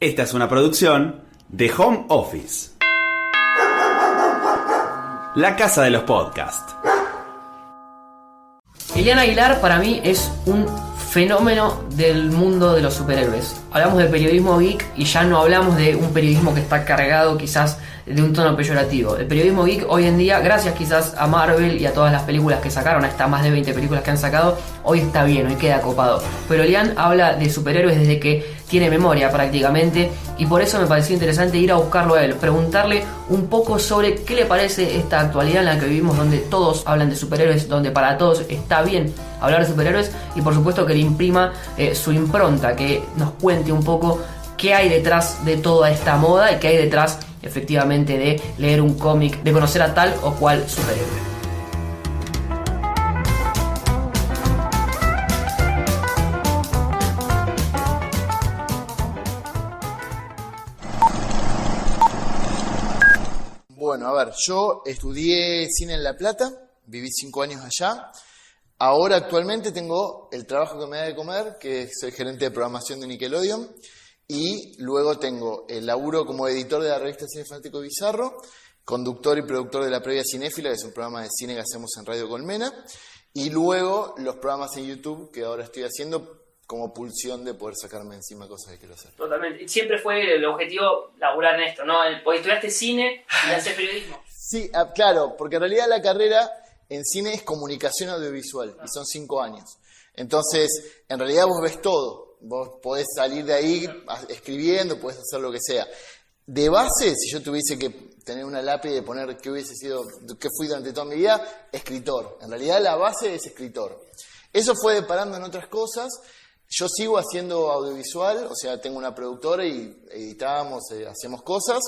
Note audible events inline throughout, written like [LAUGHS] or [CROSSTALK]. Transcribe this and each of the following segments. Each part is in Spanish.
Esta es una producción de Home Office. La casa de los podcasts. Eliana Aguilar para mí es un fenómeno del mundo de los superhéroes. Hablamos de periodismo geek y ya no hablamos de un periodismo que está cargado quizás de un tono peyorativo. El periodismo geek hoy en día, gracias quizás a Marvel y a todas las películas que sacaron, a estas más de 20 películas que han sacado, hoy está bien, hoy queda copado. Pero Lian habla de superhéroes desde que tiene memoria prácticamente y por eso me pareció interesante ir a buscarlo a él, preguntarle un poco sobre qué le parece esta actualidad en la que vivimos donde todos hablan de superhéroes, donde para todos está bien hablar de superhéroes y por supuesto que le imprima eh, su impronta, que nos cuente un poco qué hay detrás de toda esta moda y qué hay detrás efectivamente de leer un cómic, de conocer a tal o cual superhéroe. A ver, yo estudié cine en La Plata, viví cinco años allá. Ahora actualmente tengo el trabajo que me da de comer, que soy gerente de programación de Nickelodeon. Y luego tengo el laburo como editor de la revista Cine Fanático Bizarro, conductor y productor de La Previa Cinéfila, que es un programa de cine que hacemos en Radio Colmena. Y luego los programas en YouTube que ahora estoy haciendo como pulsión de poder sacarme encima cosas que quiero hacer. Totalmente. Siempre fue el objetivo laburar en esto, ¿no? Porque estudiaste cine y haces periodismo. Sí, ah, claro, porque en realidad la carrera en cine es comunicación audiovisual y son cinco años. Entonces, en realidad vos ves todo. Vos podés salir de ahí escribiendo, podés hacer lo que sea. De base, si yo tuviese que tener una lápiz de poner qué hubiese sido, qué fui durante toda mi vida, escritor. En realidad la base es escritor. Eso fue deparando en otras cosas. Yo sigo haciendo audiovisual, o sea, tengo una productora y editamos, eh, hacemos cosas.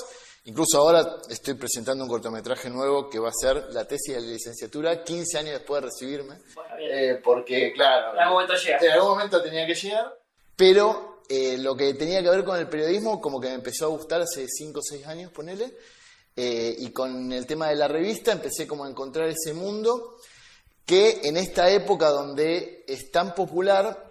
Incluso ahora estoy presentando un cortometraje nuevo que va a ser la tesis de la licenciatura 15 años después de recibirme. Eh, porque, claro, en algún momento llega. En algún momento tenía que llegar. Pero eh, lo que tenía que ver con el periodismo, como que me empezó a gustar hace 5 o 6 años, ponele. Eh, y con el tema de la revista empecé como a encontrar ese mundo que en esta época donde es tan popular,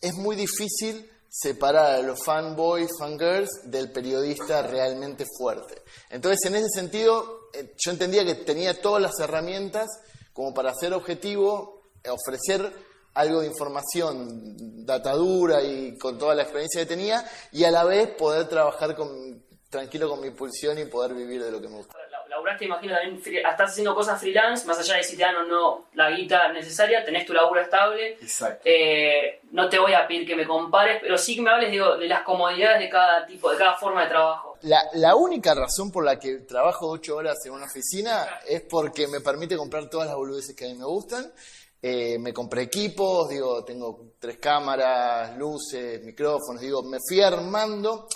es muy difícil separar a los fanboys, fangirls del periodista realmente fuerte. Entonces, en ese sentido, eh, yo entendía que tenía todas las herramientas como para ser objetivo, ofrecer algo de información datadura y con toda la experiencia que tenía y a la vez poder trabajar con, tranquilo con mi pulsión y poder vivir de lo que me gusta. Laburaste, imagino, también, estás haciendo cosas freelance, más allá de si te dan o no la guita necesaria, tenés tu laburo estable. Exacto. Eh, no te voy a pedir que me compares, pero sí que me hables digo, de las comodidades de cada tipo, de cada forma de trabajo. La, la única razón por la que trabajo ocho horas en una oficina es porque me permite comprar todas las boludeces que a mí me gustan eh, me compré equipos, digo, tengo tres cámaras, luces, micrófonos, digo, me fui armando,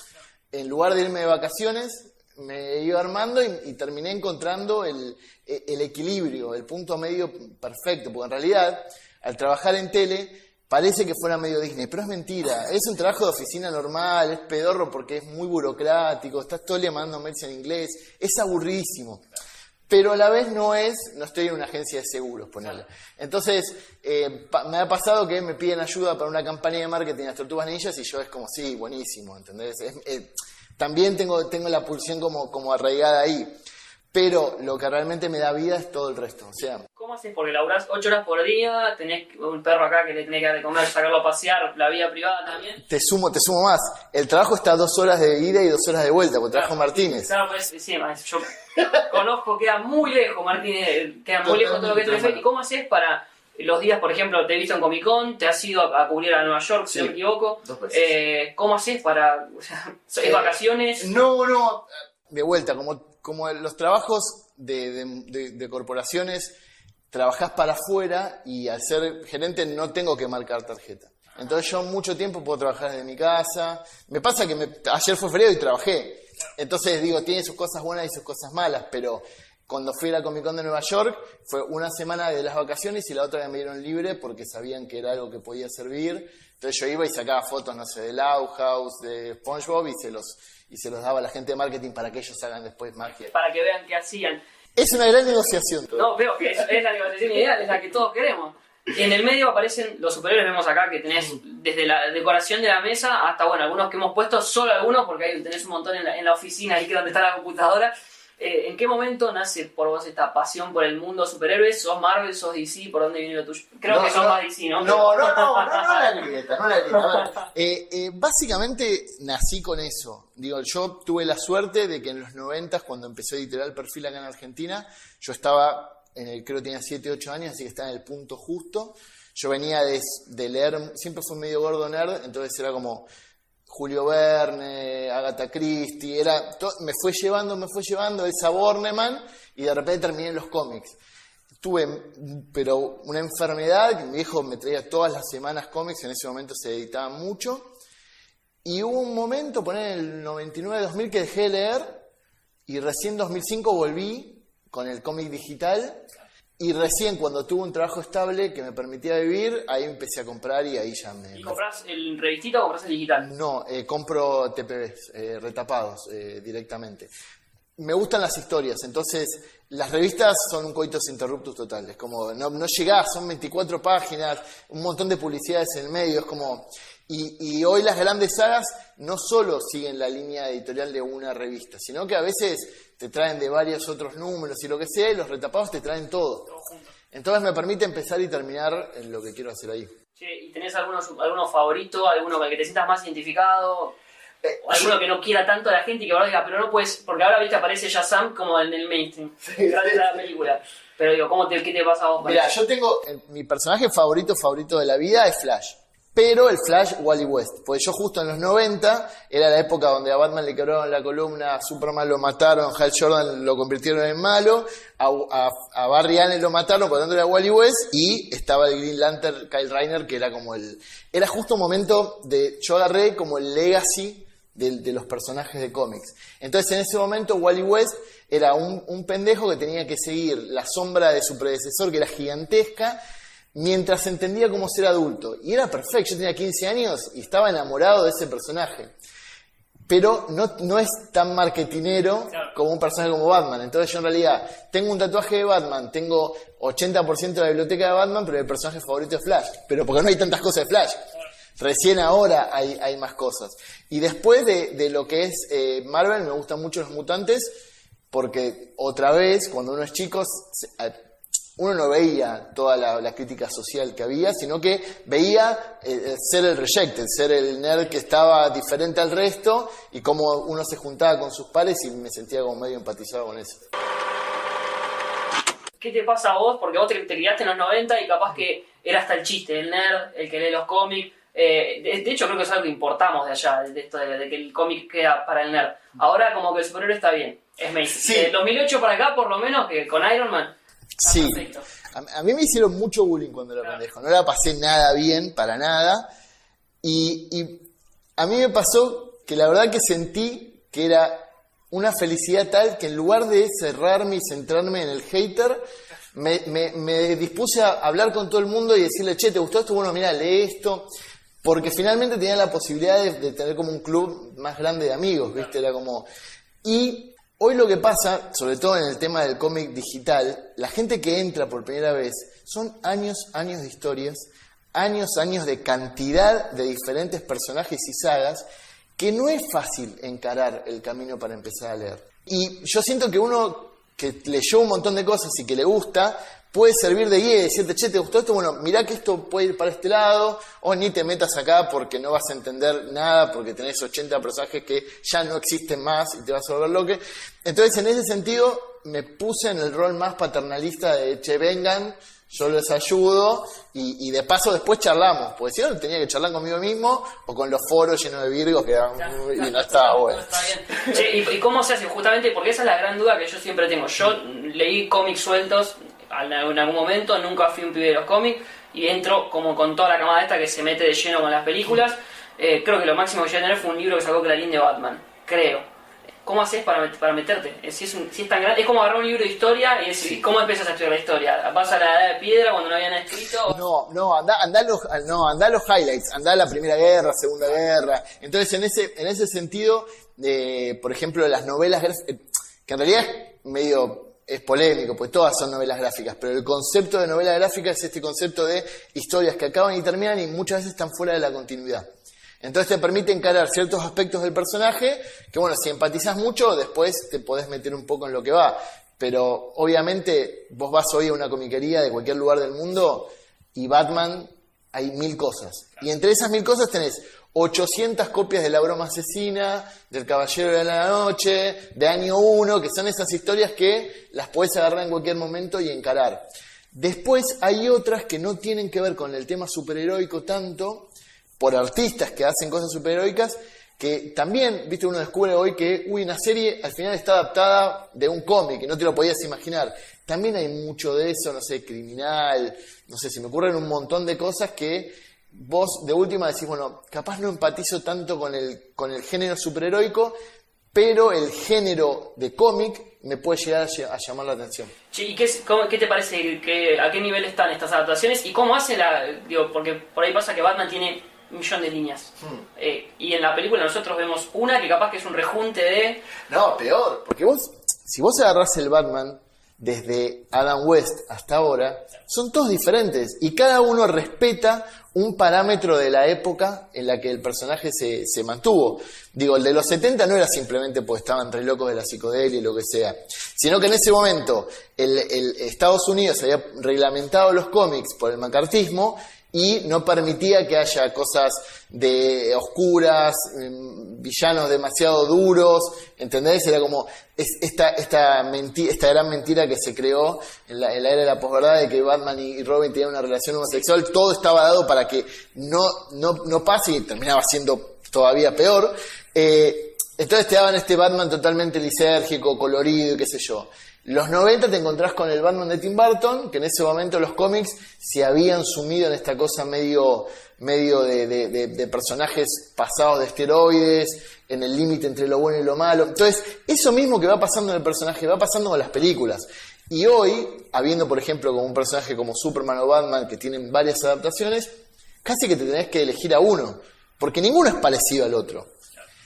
en lugar de irme de vacaciones, me iba armando y, terminé encontrando el, el, equilibrio, el punto medio perfecto, porque en realidad, al trabajar en tele, parece que fuera medio Disney, pero es mentira, es un trabajo de oficina normal, es pedorro porque es muy burocrático, estás todo mandando mails en inglés, es aburridísimo pero a la vez no es, no estoy en una agencia de seguros, ponerle. Entonces, eh, me ha pasado que me piden ayuda para una campaña de marketing de las tortugas ninjas y yo es como, sí, buenísimo, ¿entendés? Eh, también tengo, tengo la pulsión como, como arraigada ahí, pero lo que realmente me da vida es todo el resto, o sea... ¿Cómo haces? Porque laburás 8 horas por día, tenés un perro acá que le tenés que dar de comer, sacarlo a pasear, la vida privada también. Te sumo, te sumo más. El trabajo está dos horas de ida y dos horas de vuelta, porque trabajo Martínez. Claro, pues sí, yo conozco, queda muy lejos Martínez, queda muy lejos todo lo que te ¿Y cómo haces para los días, por ejemplo, te he visto en Comic Con, te has ido a, cubrir a Nueva York, si no me equivoco. Eh, ¿Cómo haces para, o sea, [LAUGHS] eh, vacaciones? No, no, de vuelta, como, como los trabajos de, de, de corporaciones trabajás para afuera y al ser gerente no tengo que marcar tarjeta. Entonces yo mucho tiempo puedo trabajar desde mi casa. Me pasa que ayer fue feriado y trabajé. Entonces digo, tiene sus cosas buenas y sus cosas malas, pero cuando fui a la Comic Con de Nueva York fue una semana de las vacaciones y la otra me dieron libre porque sabían que era algo que podía servir. Entonces yo iba y sacaba fotos, no sé, de House, de SpongeBob y se los y se los daba a la gente de marketing para que ellos hagan después magia. Para que vean qué hacían. Es una gran negociación. No, veo que es, la negociación ideal, es la que todos queremos. En el medio aparecen los superhéroes, vemos acá que tenés desde la decoración de la mesa hasta, bueno, algunos que hemos puesto, solo algunos, porque ahí tenés un montón en la, en la oficina, ahí que es donde está la computadora. Eh, ¿En qué momento nace por vos esta pasión por el mundo superhéroes? ¿Sos Marvel, sos DC? ¿Por dónde viene lo tuyo? Creo No, que sos no, más DC, ¿no? No, no, no, no, no la grieta, no la grieta. Eh, eh, básicamente nací con eso. Digo, yo tuve la suerte de que en los 90, cuando empecé a editar el perfil acá en Argentina, yo estaba, en el, creo que tenía 7, 8 años, así que estaba en el punto justo. Yo venía de, de leer, siempre fui medio gordo nerd, entonces era como Julio Verne, Agatha Christie, era, me fue llevando, me fue llevando esa Borneman y de repente terminé en los cómics. Tuve, pero una enfermedad, mi viejo me traía todas las semanas cómics, en ese momento se editaban mucho, y hubo un momento, poner el 99-2000, que dejé de leer, y recién en 2005 volví con el cómic digital, y recién cuando tuve un trabajo estable que me permitía vivir, ahí empecé a comprar y ahí ya me... ¿Y compras el revistita o compras el digital? No, eh, compro TPBs, eh, retapados eh, directamente. Me gustan las historias, entonces las revistas son un coitus interruptus total. Es como, no, no llegás, son 24 páginas, un montón de publicidades en el medio, es como... Y, y hoy las grandes sagas no solo siguen la línea editorial de una revista, sino que a veces te traen de varios otros números y lo que sea, y los retapados te traen todo. Entonces me permite empezar y terminar en lo que quiero hacer ahí. Che, ¿y tenés favoritos? ¿Alguno con el que te sientas más identificado? Eh, ¿O alguno que no quiera tanto a la gente y que ahora diga, pero no puedes, porque ahora viste aparece Shazam como en el mainstream, [LAUGHS] gracias a la película. Pero digo, ¿cómo te, ¿qué te pasa a vos? Mira, yo tengo. el- mi personaje favorito, favorito de la vida es Flash. Pero el Flash Wally West. Porque yo justo en los 90 era la época donde a Batman le quebraron la columna, a Superman lo mataron, Hal Jordan lo convirtieron en malo, a, Barry Allen lo mataron poniéndole a Wally West y estaba el Green Lantern Kyle Reiner que era como el... Era justo un momento de... Yo agarré como el legacy de, los personajes de cómics. Entonces en ese momento Wally West era un pendejo que tenía que seguir la sombra de su predecesor que era gigantesca mientras entendía cómo ser adulto. Y era perfecto, yo tenía 15 años y estaba enamorado de ese personaje. Pero no, no es tan marketinero como un personaje como Batman. Entonces yo en realidad tengo un tatuaje de Batman, tengo 80% de la biblioteca de Batman, pero el personaje favorito es Flash. Pero porque no hay tantas cosas de Flash. Recién ahora hay, hay más cosas. Y después de, de lo que es eh, Marvel, me gustan mucho los mutantes, porque otra vez, cuando uno es chico, se- uno no veía toda la, la crítica social que había, sino que veía eh, ser el rejected, ser el nerd que estaba diferente al resto y cómo uno se juntaba con sus pares y me sentía como medio empatizado con eso. ¿Qué te pasa a vos? Porque vos te, te criaste en los 90 y capaz que era hasta el chiste, el nerd, el que lee los cómics. Eh, de, de hecho, creo que es algo que importamos de allá, de, esto de, de que el cómic queda para el nerd. Ahora, como que el superhéroe está bien, es mainstream. Sí. De 2008 para acá, por lo menos, que con Iron Man. Está Sí, perfecto. a, a mí me hicieron mucho bullying cuando era pendejo, no la pasé nada bien, para nada. Y, y a mí me pasó que la verdad que sentí que era una felicidad tal que en lugar de cerrarme y centrarme en el hater, me, me- me dispuse a hablar con todo el mundo y decirle, che, ¿te gustó esto? Bueno, mira, lee esto. Porque finalmente tenía la posibilidad de, de tener como un club más grande de amigos, ¿viste? Era como... Y hoy lo que pasa, sobre todo en el tema del cómic digital, la gente que entra por primera vez son años, años de historias, años, años de cantidad de diferentes personajes y sagas, que no es fácil encarar el camino para empezar a leer. Y yo siento que uno que leyó un montón de cosas y que le gusta, puede servir de guía y decirte, che, ¿te gustó esto? Bueno, mirá que esto puede ir para este lado, o ni te metas acá porque no vas a entender nada, porque tenés 80 personajes que ya no existen más y te vas a volver loco. Entonces, en ese sentido, me puse en el rol más paternalista de, che, vengan, yo les ayudo, y, y de paso después charlamos, porque si no, tenía que charlar conmigo mismo, o con los foros llenos de virgos que eran, y no estaba bueno. Está bien. Che, ¿y, y cómo se hace? Justamente porque esa es la gran duda que yo siempre tengo. Yo leí cómics sueltos en algún en algún momento, nunca fui un pibe de los cómics y entro como con toda la camada esta que se mete de lleno con las películas. Eh, creo que lo máximo que llegué a tener fue un libro que sacó Clarín de Batman, creo. ¿Cómo haces para, met- para meterte? Si es, un- si es tan grande, es como agarrar un libro de historia y decir, ¿cómo empiezas a estudiar la historia? ¿Vas a la edad de piedra cuando no había nada escrito? No, no, anda, anda los, no, anda los highlights, anda la Primera Guerra, Segunda Guerra. Entonces, en ese, en ese sentido, eh, por ejemplo, las novelas, eh, que en realidad es medio es polémico, pues todas son novelas gráficas, pero el concepto de novela gráfica es este concepto de historias que acaban y terminan y muchas veces están fuera de la continuidad. Entonces te permite encarar ciertos aspectos del personaje que, bueno, si empatizas mucho, después te podés meter un poco en lo que va. Pero obviamente vos vas hoy a una comiquería de cualquier lugar del mundo y Batman hay mil cosas. Y entre esas mil cosas tenés 800 copias de La Broma Asesina, del Caballero de la Noche, de Año 1, que son esas historias que las puedes agarrar en cualquier momento y encarar. Después hay otras que no tienen que ver con el tema superheroico tanto, por artistas que hacen cosas superheroicas, que también, viste, uno descubre hoy que, uy, una serie al final está adaptada de un cómic, y no te lo podías imaginar. También hay mucho de eso, no sé, criminal, no sé, se me ocurren un montón de cosas que vos de última decís, bueno, capaz no empatizo tanto con el, con el género superheroico, pero el género de cómic me puede llegar a, llamar la atención. ¿y qué, qué te parece? ¿A qué nivel están estas adaptaciones? ¿Y cómo hace la...? Digo, porque por ahí pasa que Batman tiene un millón de líneas. Hmm. Eh, y en la película nosotros vemos una que capaz que es un rejunte de... No, peor, porque vos, si vos agarrás el Batman desde Adam West hasta ahora, son todos diferentes y cada uno respeta un parámetro de la época en la que el personaje se, se, mantuvo. Digo, el de los 70 no era simplemente porque estaban re locos de la psicodelia y lo que sea, sino que en ese momento el, el Estados Unidos había reglamentado los cómics por el macartismo y no permitía que haya cosas de oscuras, mm, villanos demasiado duros, ¿entendés? Era como esta, esta, gran mentira que se creó en la, era de la posverdad de que Batman y Robin tenían una relación homosexual, todo estaba dado para que no, no, no pase y terminaba siendo todavía peor. Eh, entonces te daban este Batman totalmente lisérgico, colorido y qué sé yo. Los 90 te encontrás con el Batman de Tim Burton, que en ese momento los cómics se habían sumido en esta cosa medio, medio de, personajes pasados de esteroides, en el límite entre lo bueno y lo malo. Entonces, eso mismo que va pasando en el personaje, va pasando con las películas. Y hoy, habiendo por ejemplo como un personaje como Superman o Batman, que tienen varias adaptaciones, casi que te tenés que elegir a uno, porque ninguno es parecido al otro.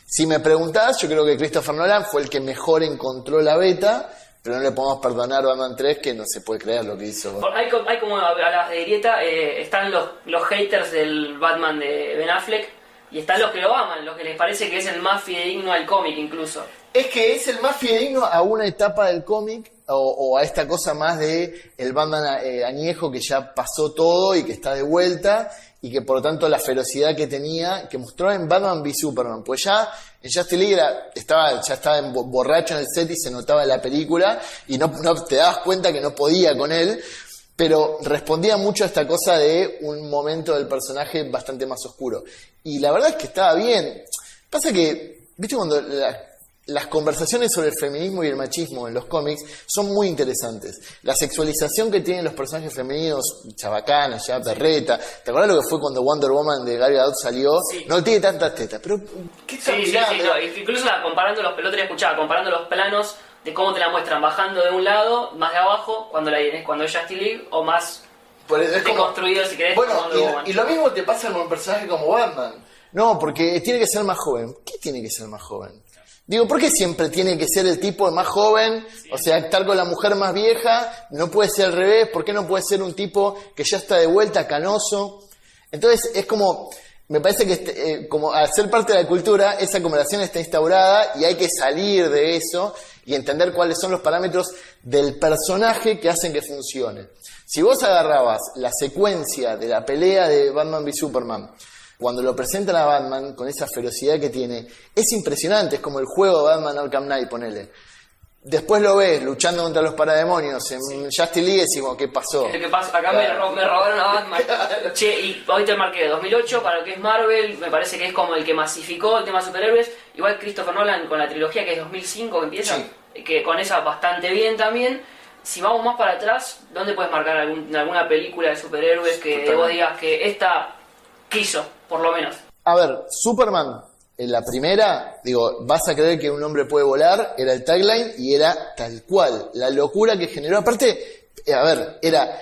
Si me preguntás, yo creo que Christopher Nolan fue el que mejor encontró la beta, pero no le podemos perdonar a Batman 3 que no se puede creer lo que hizo. Hay, hay como a las de grieta, eh, están los, los haters del Batman de Ben Affleck y están los que lo aman, los que les parece que es el más fidedigno al cómic incluso. Es que es el más fidedigno a una etapa del cómic o, a esta cosa más de el Batman eh, añejo que ya pasó todo y que está de vuelta y que por lo tanto la ferocidad que tenía, que mostró en Batman v Superman, pues ya en Justice League estaba, ya estaba borracho en el set y se notaba en la película y no, no te dabas cuenta que no podía con él, pero respondía mucho a esta cosa de un momento del personaje bastante más oscuro. Y la verdad es que estaba bien. Pasa que, viste, cuando la, las conversaciones sobre el feminismo y el machismo en los cómics son muy interesantes. La sexualización que tienen los personajes femeninos, chabacanas, ya perreta. ¿Te acuerdas lo que fue cuando Wonder Woman de Gary Gadot salió? No tiene tantas tetas, pero ¿qué sí, sí, sí, Incluso comparando los, el otro día escuchaba, comparando los planos de cómo te la muestran bajando de un lado, más de abajo, cuando la cuando es Justice League, o más deconstruido, si querés, bueno, y, y lo mismo te pasa con un personaje como Batman. No, porque tiene que ser más joven. ¿Qué tiene que ser más joven? Digo, ¿por qué siempre tiene que ser el tipo más joven? O sea, estar con la mujer más vieja, no puede ser al revés, ¿por qué no puede ser un tipo que ya está de vuelta, canoso? Entonces, es como, me parece que este, eh, como al ser parte de la cultura, esa conversación está instaurada y hay que salir de eso y entender cuáles son los parámetros del personaje que hacen que funcione. Si vos agarrabas la secuencia de la pelea de Batman v Superman, cuando lo presentan a Batman con esa ferocidad que tiene, es impresionante, es como el juego de Batman Arkham Knight, ponele. Después lo ves luchando contra los parademonios en Justice League y decimos, ¿qué pasó? ¿Qué pasó? Acá me, robaron a Batman. Che, y hoy te marqué 2008 para lo que es Marvel, me parece que es como el que masificó el tema de superhéroes. Igual Christopher Nolan con la trilogía que es 2005 que empieza, que con esa bastante bien también. Si vamos más para atrás, ¿dónde puedes marcar alguna película de superhéroes que vos digas que esta quiso? Por lo menos. A ver, Superman, en la primera, digo, vas a creer que un hombre puede volar, era el tagline y era tal cual. La locura que generó, aparte, eh, a ver, era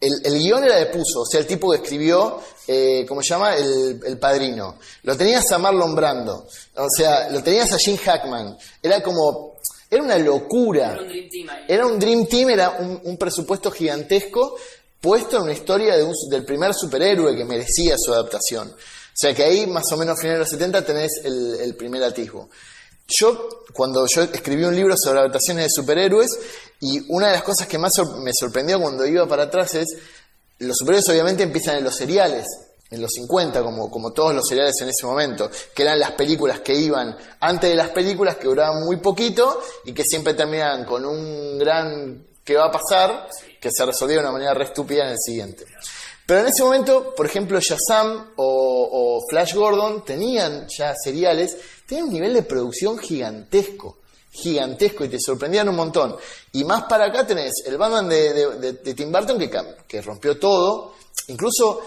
el, el guion era de Puzo, o sea, el tipo que escribió, eh, ¿cómo se llama? El, el Padrino. Lo tenías a Marlon Brando, o sea, lo tenías a Jim Hackman. Era como, era una locura. Era un Dream Team ahí. Era un Dream Team, era un, un presupuesto gigantesco puesto en una historia del primer superhéroe que merecía su adaptación. O sea que ahí, más o menos, finales de los 70, tenés el, primer atisbo. Yo, cuando yo escribí un libro sobre adaptaciones de superhéroes, y una de las cosas que más me sorprendió cuando iba para atrás es, los superhéroes obviamente empiezan en los seriales, en los 50, como, como todos los seriales en ese momento, que eran las películas que iban antes de las películas, que duraban muy poquito y que siempre terminaban con un gran ¿qué va a pasar? que se resolvía de una manera re estúpida en el siguiente. Pero en ese momento, por ejemplo, Shazam o, Flash Gordon tenían ya seriales, tenían un nivel de producción gigantesco, gigantesco, y te sorprendían un montón. Y más para acá tenés el Batman de, de- Tim Burton que, que rompió todo, incluso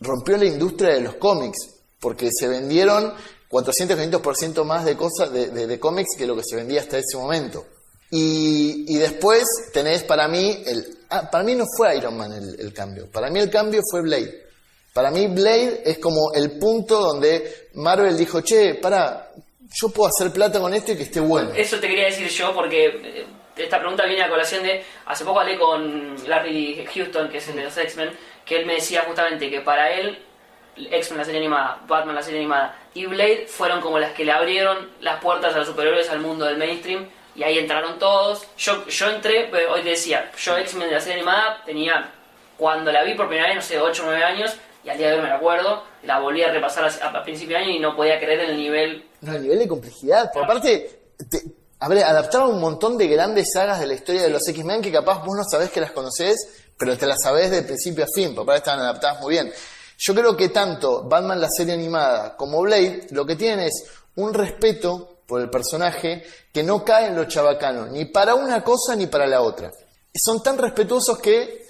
rompió la industria de los cómics, porque se vendieron 400-500% más de cosas de- de cómics que lo que se vendía hasta ese momento. Y, y después tenés para mí, el, ah, para mí no fue Iron Man el, cambio, para mí el cambio fue Blade. Para mí Blade es como el punto donde Marvel dijo, che, para, yo puedo hacer plata con esto y que esté bueno. Eso te quería decir yo porque eh, esta pregunta viene a colación de... Hace poco hablé con Larry Houston, que es el de los X-Men, que él me decía justamente que para él X-Men la serie animada, Batman la serie animada y Blade fueron como las que le abrieron las puertas a los superhéroes al mundo del mainstream y ahí entraron todos. Yo, yo entré, pero hoy te decía, yo X-Men de la serie animada tenía, cuando la vi por primera vez, no sé, 8 o 9 años y al día de hoy me la acuerdo, la volví a repasar a, a principio de año y no podía creer el nivel No, el nivel de complejidad. Por aparte, te, a ver, adaptaron un montón de grandes sagas de la historia de los X-Men que capaz vos no sabés que las conocés, pero te las sabés de principio a fin, porque aparte estaban adaptadas muy bien. Yo creo que tanto Batman la serie animada como Blade lo que tienen es un respeto por el personaje que no cae en lo chabacano, ni para una cosa ni para la otra. Son tan respetuosos que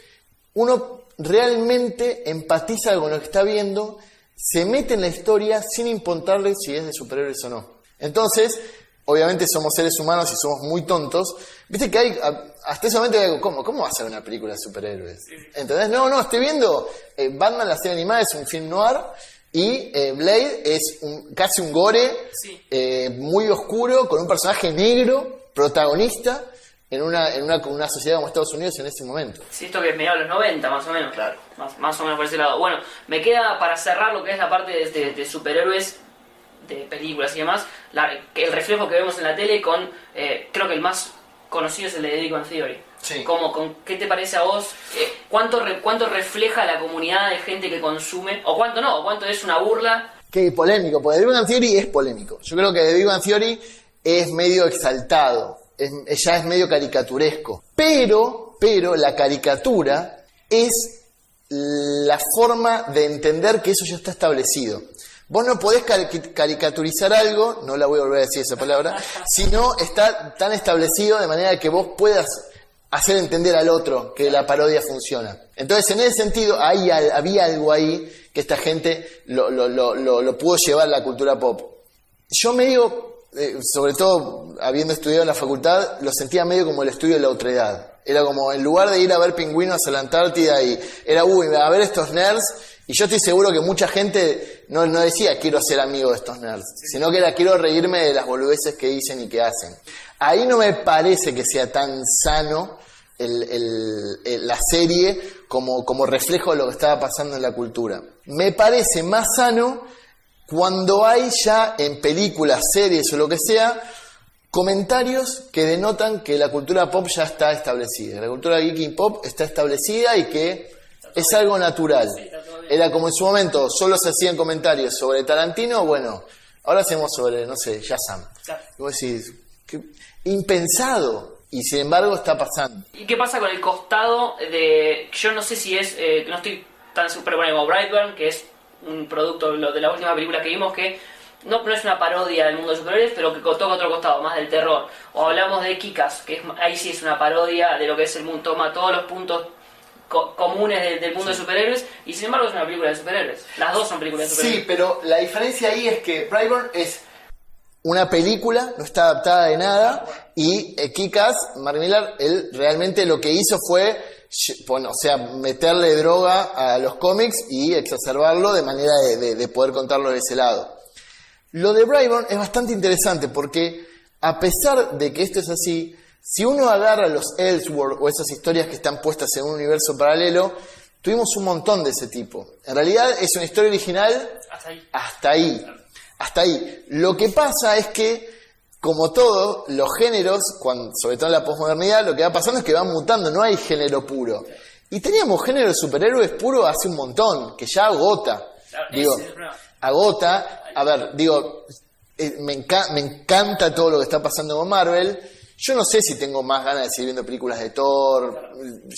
uno realmente empatiza con lo que está viendo, se mete en la historia sin importarle si es de superhéroes o no. Entonces, obviamente somos seres humanos y somos muy tontos. Viste que hay, hasta ese momento digo, ¿cómo? ¿Cómo va a ser una película de superhéroes? ¿Entendés? No, no, estoy viendo eh, Batman, la serie animada, es un film noir y eh, Blade es un- casi un gore Sí. eh, muy oscuro con un personaje negro, protagonista, en una, en una, una sociedad como Estados Unidos en ese momento. Sí, esto que es mediados de los 90, más o menos. Claro. Más, más o menos por ese lado. Bueno, me queda para cerrar lo que es la parte de, de- de superhéroes, de películas y demás, la- que el reflejo que vemos en la tele con, eh, creo que el más conocido es el de Bang Theory. Sí. ¿Cómo, con, ¿Qué te parece a vos? Eh, ¿cuánto, re- ¿Cuánto refleja la comunidad de gente que consume? ¿O cuánto no? ¿O cuánto es una burla? Que polémico, porque The Big Bang Theory es polémico. Yo creo que The Big Bang Theory es medio exaltado, es- ya es medio caricaturesco. Pero, pero la caricatura es la forma de entender que eso ya está establecido. Vos no podés cari- caricaturizar algo, no la voy a volver a decir esa palabra, [LAUGHS] si no está tan establecido de manera que vos puedas hacer entender al otro que la parodia funciona. Entonces, en ese sentido, había algo ahí que esta gente lo pudo llevar a la cultura pop. Yo medio, eh, sobre todo habiendo estudiado en la facultad, lo sentía medio como el estudio de la otredad. Era como, en lugar de ir a ver pingüinos a la Antártida y era, uy, a ver estos nerds, y yo estoy seguro que mucha gente no, no decía quiero ser amigo de estos nerds, sino que era quiero reírme de las boludeces que dicen y que hacen. Ahí no me parece que sea tan sano el- el- el- la serie como, como reflejo de lo que estaba pasando en la cultura. Me parece más sano cuando hay ya en películas, series o lo que sea, comentarios que denotan que la cultura pop ya está establecida, la cultura geek y pop está establecida y que es algo natural. Era como en su momento, solo se hacían comentarios sobre Tarantino, bueno, ahora hacemos sobre, no sé, Shazam. Y vos decís, qué impensado, y sin embargo está pasando. ¿Y qué pasa con el costado de... Yo no sé si es... eh, no estoy tan super bueno como Brightburn, que es un producto de la última película que vimos que no, no es una parodia del mundo de superhéroes, pero que toca otro costado, más del terror. O hablamos de Kikas, que es, ahí sí es una parodia de lo que es el mundo, toma todos los puntos co- comunes de- del mundo de superhéroes, y sin embargo es una película de superhéroes. Las dos son películas de Sí, superhéroes. pero la diferencia ahí es que Brightburn es una película, no está adaptada de nada, y eh, Kick-Ass, Mark Millar, él realmente lo que hizo fue pon- o sea, meterle droga a los cómics y exacerbarlo de manera de, de- de poder contarlo de ese lado. Lo de Brightburn es bastante interesante porque a pesar de que esto es así, si uno agarra los Elseworld o esas historias que están puestas en un universo paralelo, tuvimos un montón de ese tipo. En realidad es una historia original Hasta ahí. hasta ahí. Hasta ahí. Lo que pasa es que, como todo, los géneros, cuando, sobre todo en la posmodernidad, lo que va pasando es que van mutando, no hay género puro. Y teníamos género de superhéroes puro hace un montón, que ya agota. Claro, Digo, agota. A ver, digo, eh, me, enca- me encanta todo lo que está pasando con Marvel. Yo no sé si tengo más ganas de seguir viendo películas de Thor.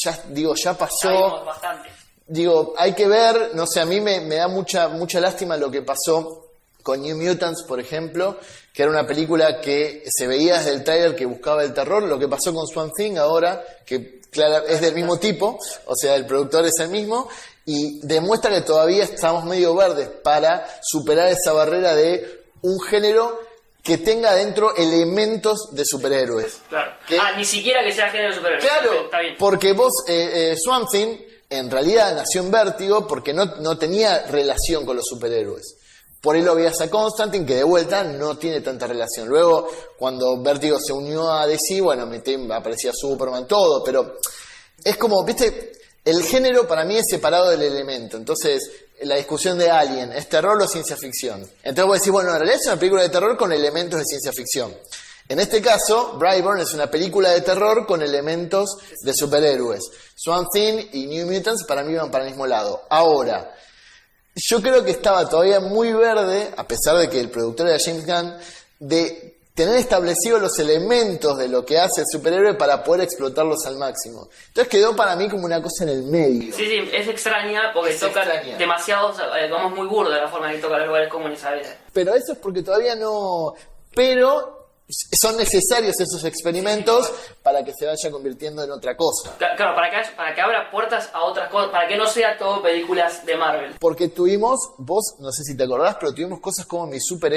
Ya, digo, ya pasó bastante. digo, hay que ver, no sé, a mí me, me da mucha, mucha lástima lo que pasó con New Mutants, por ejemplo, que era una película que se veía desde el trailer que buscaba el terror, lo que pasó con Swan Thing ahora, que clara- es del mismo tipo, o sea, el productor es el mismo, y demuestra que todavía estamos medio verdes para superar esa barrera de un género que tenga dentro elementos de superhéroes. Claro. Ah, ni siquiera que sea género superhéroe. Claro, Está bien. porque vos, eh, eh, Swamp Thing, en realidad nació en Vértigo porque no, no tenía relación con los superhéroes. Por ahí lo veías a Constantine, que de vuelta no tiene tanta relación. Luego, cuando Vértigo se unió a DC, bueno, aparecía Superman, todo, pero es como, viste, el género para mí es separado del elemento. Entonces, la discusión de Alien, ¿es terror o ciencia ficción? Entonces vos decís, bueno, en realidad es una película de terror con elementos de ciencia ficción. En este caso, Brightburn es una película de terror con elementos de superhéroes. Swamp Thing y New Mutants para mí van para el mismo lado. Ahora, yo creo que estaba todavía muy verde, a pesar de que el productor era James Gunn, de tener establecidos los elementos de lo que hace el superhéroe para poder explotarlos al máximo. Entonces quedó para mí como una cosa en el medio. Sí, sí, es extraña porque Es toca extraña. demasiados, eh, vamos muy burdo la forma en que toca los lugares comunes a veces. Pero eso es porque todavía no... Pero son necesarios esos experimentos para que se vaya convirtiendo en otra cosa. Cla- Claro, para que, para que abra puertas a otras cosas, para que no sea todo películas de Marvel. Porque tuvimos, vos no sé si te acordás, pero tuvimos cosas como mi super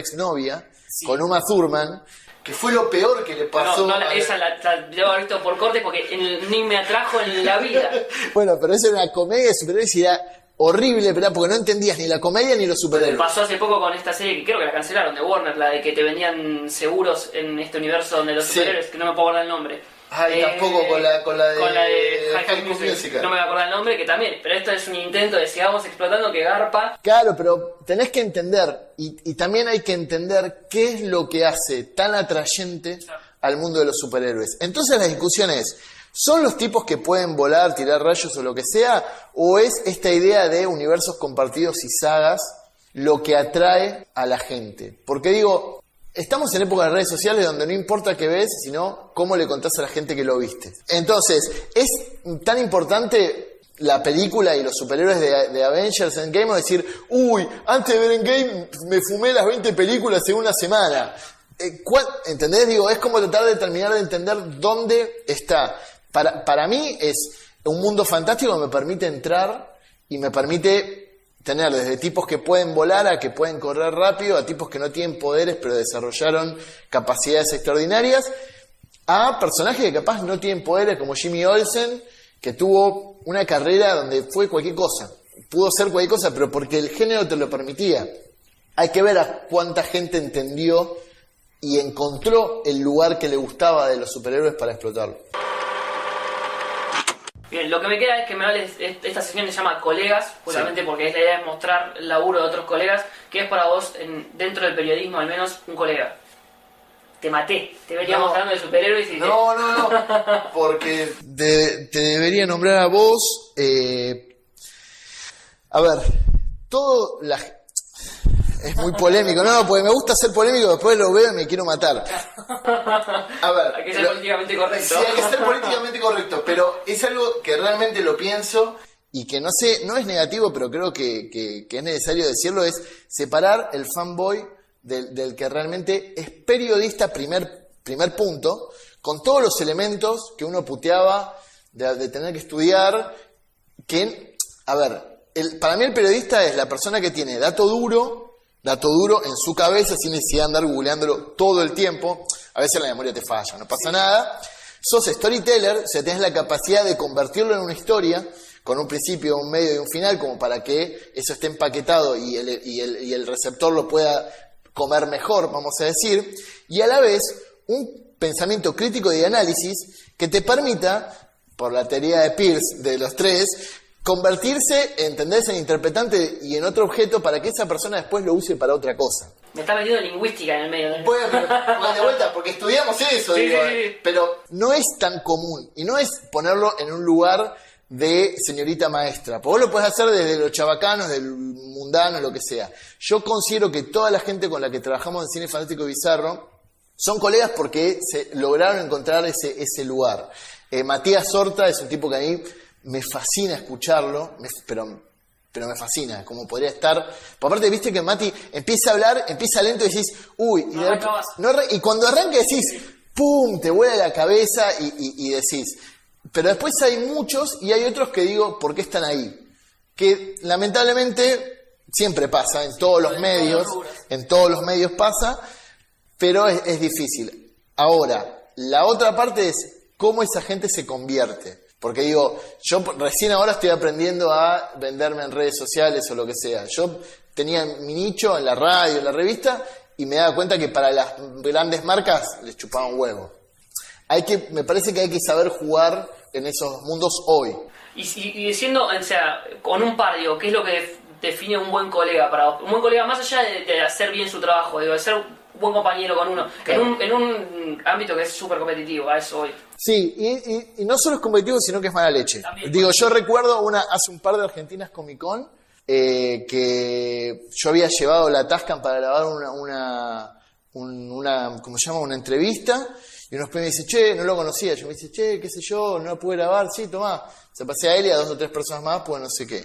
con Uma Thurman, que fue lo peor que le pasó. No, no, la- a- esa la, la debo haber visto por corte porque ni me atrajo en la vida. [LAUGHS] Bueno, pero esa era una comedia de superhéroes y era horrible, ¿verdad? Porque no entendías ni la comedia ni los superhéroes. Pasó hace poco con esta serie que creo que la cancelaron de Warner, la de que te vendían seguros en este universo donde los Sí. superhéroes, que no me puedo acordar el nombre. Ay, tampoco con la- con la de- con la de High High Musical. No me voy a acordar el nombre, que también. Pero esto es un intento de sigamos explotando que garpa. Claro, pero tenés que entender, y, y también hay que entender qué es lo que hace tan atrayente al mundo de los superhéroes. Entonces la discusión es, ¿son los tipos que pueden volar, tirar rayos o lo que sea? ¿O es esta idea de universos compartidos y sagas lo que atrae a la gente? Porque digo, estamos en época de redes sociales donde no importa qué ves, sino cómo le contás a la gente que lo viste. Entonces, es tan importante la película y los superhéroes de, de Avengers Endgame o decir, uy, antes de ver Endgame me fumé las 20 películas en una semana. Eh, ¿cuál- ¿Entendés? Digo, es como tratar de terminar de entender dónde está. Para, para mí es un mundo fantástico que me permite entrar y me permite tener desde tipos que pueden volar a que pueden correr rápido, a tipos que no tienen poderes pero desarrollaron capacidades extraordinarias, a personajes que capaz no tienen poderes como Jimmy Olsen, que tuvo una carrera donde fue cualquier cosa. Pudo ser cualquier cosa, pero porque el género te lo permitía. Hay que ver a cuánta gente entendió y encontró el lugar que le gustaba de los superhéroes para explotarlo. Bien, lo que me queda es que me hables, esta sesión se llama Colegas, justamente porque es la idea de mostrar el laburo de otros colegas, que es para vos, en- dentro del periodismo al menos, un colega. Te maté, te veníamos No. hablando de superhéroes y... No, no, no, porque te, te debería nombrar a vos. eh, a ver, todo la... Es muy polémico, no, porque me gusta ser polémico, después lo veo y me quiero matar. A ver, Hay que ser lo- políticamente correcto. Sí, hay que ser políticamente correcto, pero es algo que realmente lo pienso y que no sé, no es negativo, pero creo que, que- que es necesario decirlo, es separar el fanboy del, del que realmente es periodista, primer, primer punto, con todos los elementos que uno puteaba de, de tener que estudiar, que, a ver, el- para mí el periodista es la persona que tiene dato duro, dato duro en su cabeza sin necesidad de andar googleándolo todo el tiempo. A veces la memoria te falla, no pasa nada. sos storyteller, o sea, tenés la capacidad de convertirlo en una historia con un principio, un medio y un final, como para que eso esté empaquetado y el, y el, y el receptor lo pueda comer mejor, vamos a decir, y a la vez un pensamiento crítico y de análisis que te permita, por la teoría de Peirce de los tres, convertirse, ¿entendés?, en interpretante y en otro objeto para que esa persona después lo use para otra cosa. Me está metiendo lingüística en el medio. ¿no? Bueno, pero, bueno, de vuelta, porque estudiamos eso, Sí, digo, sí, sí. pero no es tan común y no es ponerlo en un lugar de señorita maestra. Porque vos lo podés hacer desde los chabacanos, del mundano, lo que sea. Yo considero que toda la gente con la que trabajamos en Cine Fantástico y Bizarro son colegas porque se lograron encontrar ese, ese lugar. Eh, Matías Sorta es un tipo que a mí me fascina escucharlo, me- pero, pero me fascina, como podría estar. Por aparte, viste que Mati empieza a hablar, empieza lento y decís, uy, y, No de- arrancabas. no arran- y cuando arranca decís, ¡pum! te vuela la cabeza y, y- y decís. Pero después hay muchos y hay otros que digo, ¿por qué están ahí? Que lamentablemente siempre pasa, en todos los medios, en todos los medios pasa, pero es, es difícil. Ahora, la otra parte es cómo esa gente se convierte. Porque digo, yo recién ahora estoy aprendiendo a venderme en redes sociales o lo que sea. Yo tenía mi nicho en la radio, en la revista, y me daba cuenta que para las grandes marcas les chupaba un huevo. Hay que, me parece que hay que saber jugar en esos mundos hoy. Y, y- diciendo, o sea, con un par, digo, ¿qué es lo que def- define un buen colega para vos? Un buen colega, más allá de, de hacer bien su trabajo, digo, de ser un buen compañero con uno, Claro. en, un, en un ámbito que es súper competitivo, a eso hoy. Sí, y, y- y no solo es competitivo, sino que es mala leche. También. Digo, yo recuerdo una hace un par de Argentinas Comic Con eh, que yo había llevado la Tascan para grabar una, una, un- una, ¿cómo se llama? Una entrevista. Y unos me dice, che, no lo conocía. Yo me dice, che, qué sé yo, no lo pude grabar. Sí, tomá. Se pasé a él y a dos o tres personas más, pues no sé qué.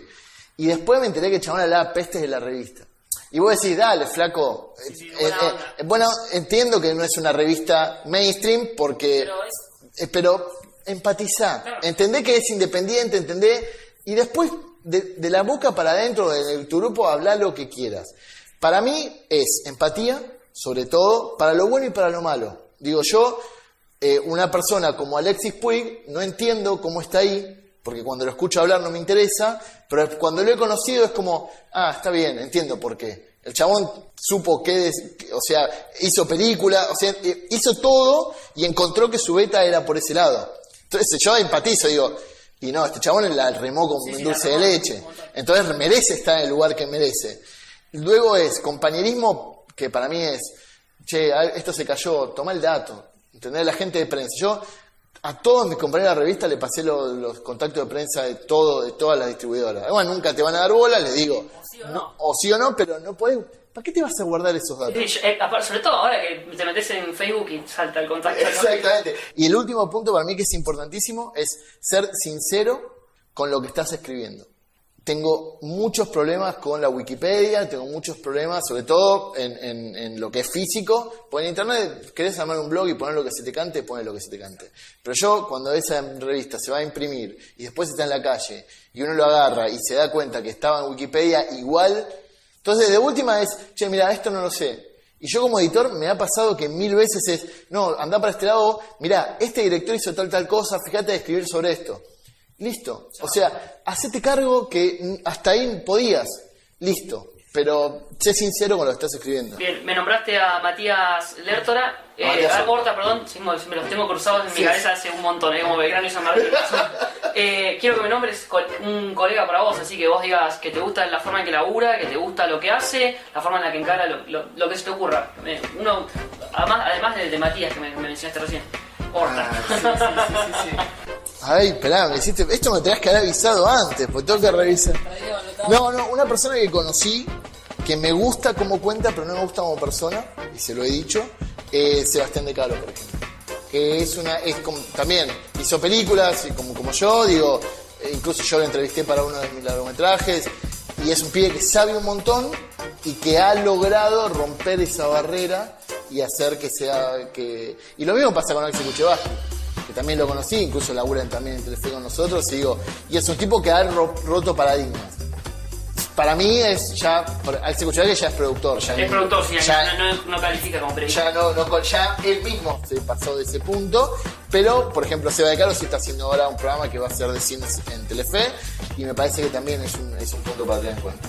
Y después me enteré que el chabón hablaba pestes de la revista. Y vos decís, dale, flaco. sí, eh, buena eh, eh, bueno, entiendo que no es una revista mainstream porque... Pero es- Eh, pero empatizá, entendé que es independiente, entendé, y después de, de la boca para adentro de, de tu grupo habla lo que quieras. Para mí es empatía, sobre todo, para lo bueno y para lo malo. Digo yo, eh, una persona como Alexis Puig, no entiendo cómo está ahí, porque cuando lo escucho hablar no me interesa, pero cuando lo he conocido es como, ah, está bien, entiendo por qué. El chabón supo que, o sea, hizo película, o sea, eh, hizo todo y encontró que su beta era por ese lado. Entonces yo empatizo, digo, y no, este chabón la remó con Sí, sí, dulce de leche. Entonces merece estar en el lugar que merece. Luego es compañerismo, que para mí es, che, esto se cayó, toma el dato. ¿Entendés? La gente de prensa. Yo a todos mis compañeros de la revista le pasé lo- los contactos de prensa de todo, de todas las distribuidoras. Bueno, nunca te van a dar bola, les digo. sí o no. o sí o no, pero no podés. ¿Para qué te vas a guardar esos datos? Yo- eh, sobre todo ahora que te metes en Facebook y salta el contacto. Exactamente. Y el último punto para mí que es importantísimo es ser sincero con lo que estás escribiendo. Tengo muchos problemas con la Wikipedia, tengo muchos problemas, sobre todo en, lo que es físico. Porque en internet querés armar un blog y poner lo que se te cante, poner lo que se te cante. Pero yo, cuando esa revista se va a imprimir y después está en la calle y uno lo agarra y se da cuenta que estaba en Wikipedia igual, entonces de última es, che, mira, esto no lo sé. Y yo como editor me ha pasado que mil veces es, no, anda para este lado, mira, este director hizo tal, tal cosa, fíjate de escribir sobre esto. Listo. O sea, hacete cargo que hasta ahí podías. Listo. Pero sé sincero con lo que estás escribiendo. Bien, me nombraste a Matías Lertora, eh, Matías a Lertora. Horta, perdón, sí, me los tengo cruzados en Sí. mi cabeza hace un montón, eh, como Belgrano y San Martín. [LAUGHS] Eh, quiero que me nombres un colega para vos, así que vos digas que te gusta la forma en que labura, que te gusta lo que hace, la forma en la que encara lo, lo- lo que se te ocurra. Eh, uno, además, además de, de Matías que me, me mencionaste recién. Horta. [LAUGHS] Ay, esperá, me hiciste, esto me tenías que haber avisado antes, porque tengo que revisar. No, no, una persona que conocí, que me gusta como cuenta, pero no me gusta como persona, y se lo he dicho, es Sebastián de Caro, por ejemplo. Que es una, es como, también hizo películas, y como, como yo, digo, eh, incluso yo lo entrevisté para uno de mis largometrajes, y es un pibe que sabe un montón y que ha logrado romper esa barrera y hacer que sea que y lo mismo pasa con Axel Kuchevaski que también lo conocí incluso laburan también en Telefe con nosotros y digo y es un tipo que ha ro- roto paradigmas para mí es ya, por- Axel Cucharelli ya es productor. Ya Es productor, sí, ya, no, no- no califica como periodista. ya no, ya él mismo se pasó de ese punto, pero por ejemplo Seba de Caro sí está haciendo ahora un programa que va a ser de cine en Telefe y me parece que también es un, es un punto para tener en cuenta.